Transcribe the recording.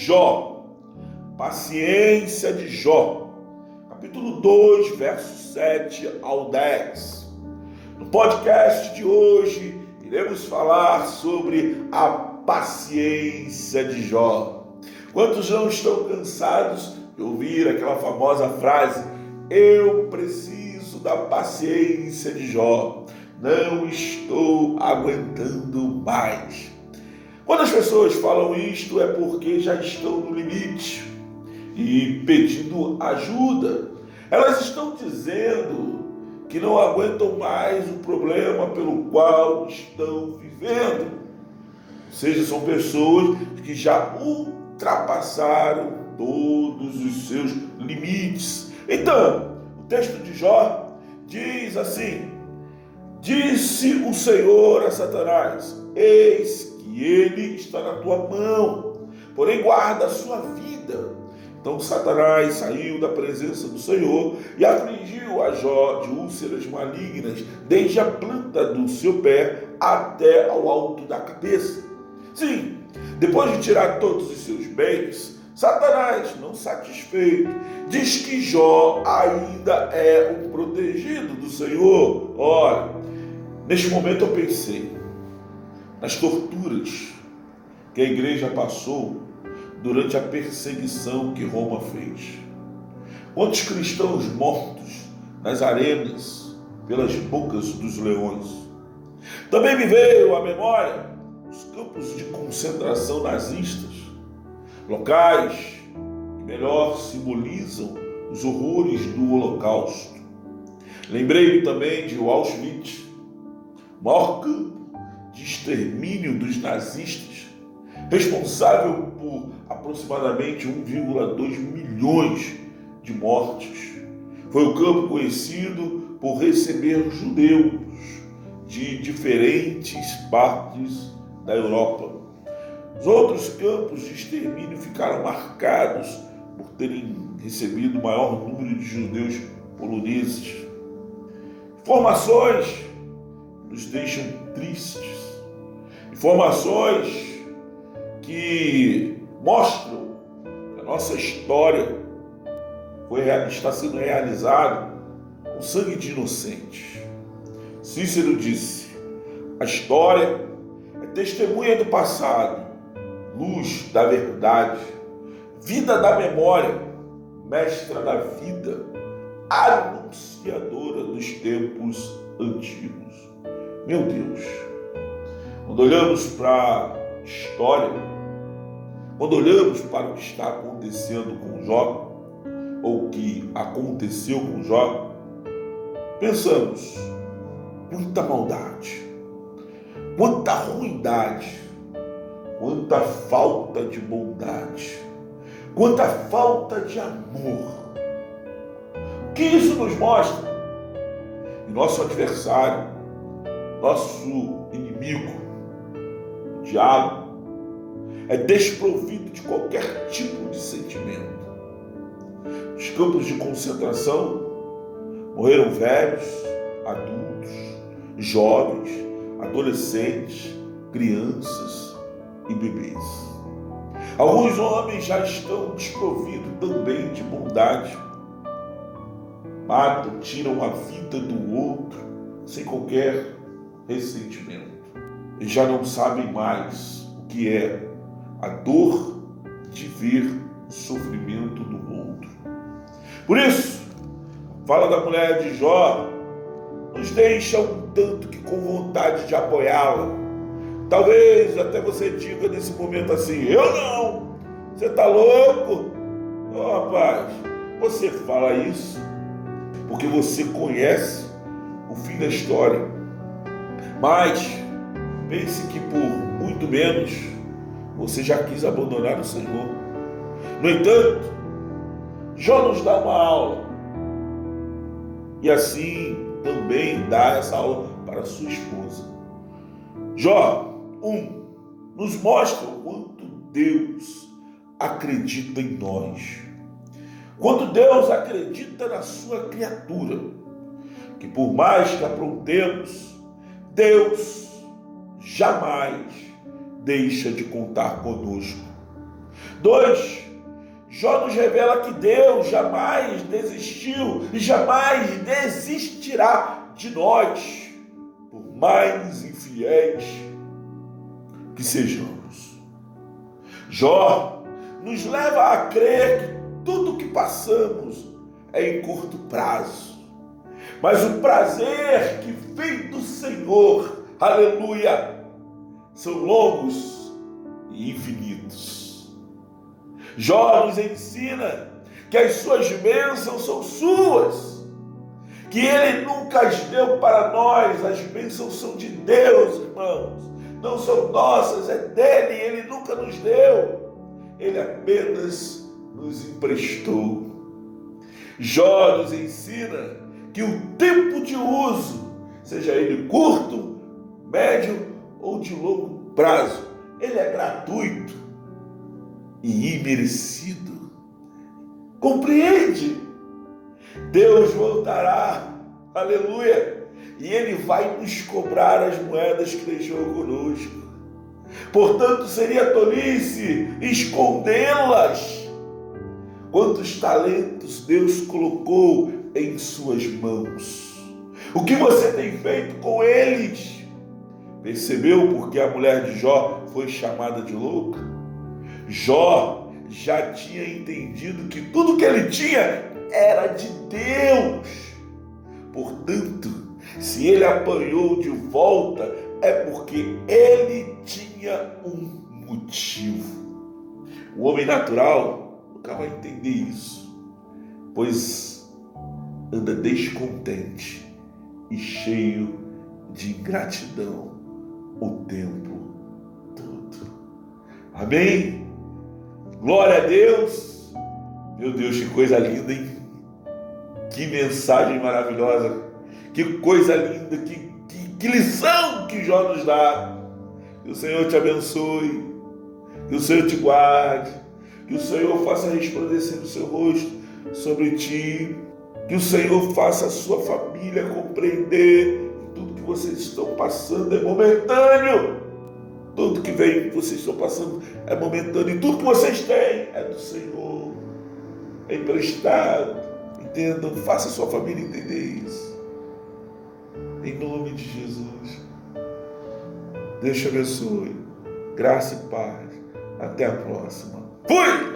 Jó, paciência de Jó, capítulo 2, versos 7 ao 10. No podcast de hoje, iremos falar sobre a paciência de Jó. Quantos não estão cansados de ouvir aquela famosa frase: Eu preciso da paciência de Jó, não estou aguentando mais. Quando as pessoas falam isto é porque já estão no limite e pedindo ajuda. Elas estão dizendo que não aguentam mais o problema pelo qual estão vivendo. Ou seja, são pessoas que já ultrapassaram todos os seus limites. Então, o texto de Jó diz assim: Disse o Senhor a Satanás: Eis e ele está na tua mão, porém guarda a sua vida. Então Satanás saiu da presença do Senhor e afligiu a Jó de úlceras malignas, desde a planta do seu pé até ao alto da cabeça. Sim, depois de tirar todos os seus bens, Satanás, não satisfeito, diz que Jó ainda é um protegido do Senhor. Olha, neste momento eu pensei, nas torturas que a igreja passou durante a perseguição que Roma fez. Quantos cristãos mortos nas arenas pelas bocas dos leões. Também me veio à memória os campos de concentração nazistas, locais que melhor simbolizam os horrores do Holocausto. Lembrei-me também de Auschwitz, maior campo de extermínio dos nazistas, responsável por aproximadamente 1,2 milhões de mortes. Foi o campo conhecido por receber judeus de diferentes partes da Europa. Os outros campos de extermínio ficaram marcados por terem recebido o maior número de judeus poloneses. Informações nos deixam tristes informações que mostram que a nossa história foi, está sendo realizada com sangue de inocentes. Cícero disse: a história é testemunha do passado, luz da verdade, vida da memória, mestra da vida, anunciadora dos tempos antigos. Meu Deus, quando olhamos para a história, quando olhamos para o que está acontecendo com Jó, ou o que aconteceu com Jó, pensamos, muita maldade, quanta ruindade, quanta falta de bondade, quanta falta de amor. O que isso nos mostra? E nosso adversário, nosso inimigo, diabo é desprovido de qualquer tipo de sentimento. Nos campos de concentração morreram velhos, adultos, jovens, adolescentes, crianças e bebês. Alguns homens já estão desprovidos também de bondade. Matam, tiram a vida do outro sem qualquer ressentimento já não sabem mais o que é a dor de ver o sofrimento do outro. Por isso, fala da mulher de Jó nos deixa um tanto que com vontade de apoiá-la. Talvez até você diga nesse momento assim: Eu não, você está louco? Oh, rapaz, você fala isso porque você conhece o fim da história. Mas Pense que por muito menos você já quis abandonar o Senhor. No entanto, Jó nos dá uma aula. E assim também dá essa aula para sua esposa. Jó 1 um, nos mostra o quanto Deus acredita em nós. Quando Deus acredita na sua criatura, que por mais que aprontemos, Deus jamais deixa de contar conosco. Dois, Jó nos revela que Deus jamais desistiu e jamais desistirá de nós, por mais infiéis que sejamos. Jó nos leva a crer que tudo que passamos é em curto prazo, mas o prazer que vem do Senhor, aleluia, são longos e infinitos. Jó nos ensina que as suas bênçãos são suas, que ele nunca as deu para nós, as bênçãos são de Deus, irmãos, não são nossas, é dele, ele nunca nos deu, ele apenas nos emprestou. Jó nos ensina que o tempo de uso, seja ele curto, médio ou de longo prazo, ele é gratuito e imerecido. Compreende? Deus voltará, aleluia, e Ele vai nos cobrar as moedas que deixou conosco. Portanto, seria tolice escondê-las. Quantos talentos Deus colocou em suas mãos? O que você tem feito com eles? Percebeu porque a mulher de Jó foi chamada de louca? Jó já tinha entendido que tudo que ele tinha era de Deus. Portanto, se ele apanhou de volta, é porque ele tinha um motivo. O homem natural nunca vai entender isso, pois anda descontente e cheio de ingratidão o tempo todo. Amém? Glória a Deus. Meu Deus, que coisa linda, hein? Que mensagem maravilhosa. Que coisa linda, que, que, que lição que Jó nos dá. Que o Senhor te abençoe. Que o Senhor te guarde. Que o Senhor faça resplandecer o seu rosto sobre ti. Que o Senhor faça a sua família compreender que vocês estão passando é momentâneo tudo que vem, vocês estão passando é momentâneo. E tudo que vocês têm é do Senhor. É emprestado. Entendam, faça a sua família entender isso. Em nome de Jesus. Deus te abençoe. Graça e paz. Até a próxima. Fui!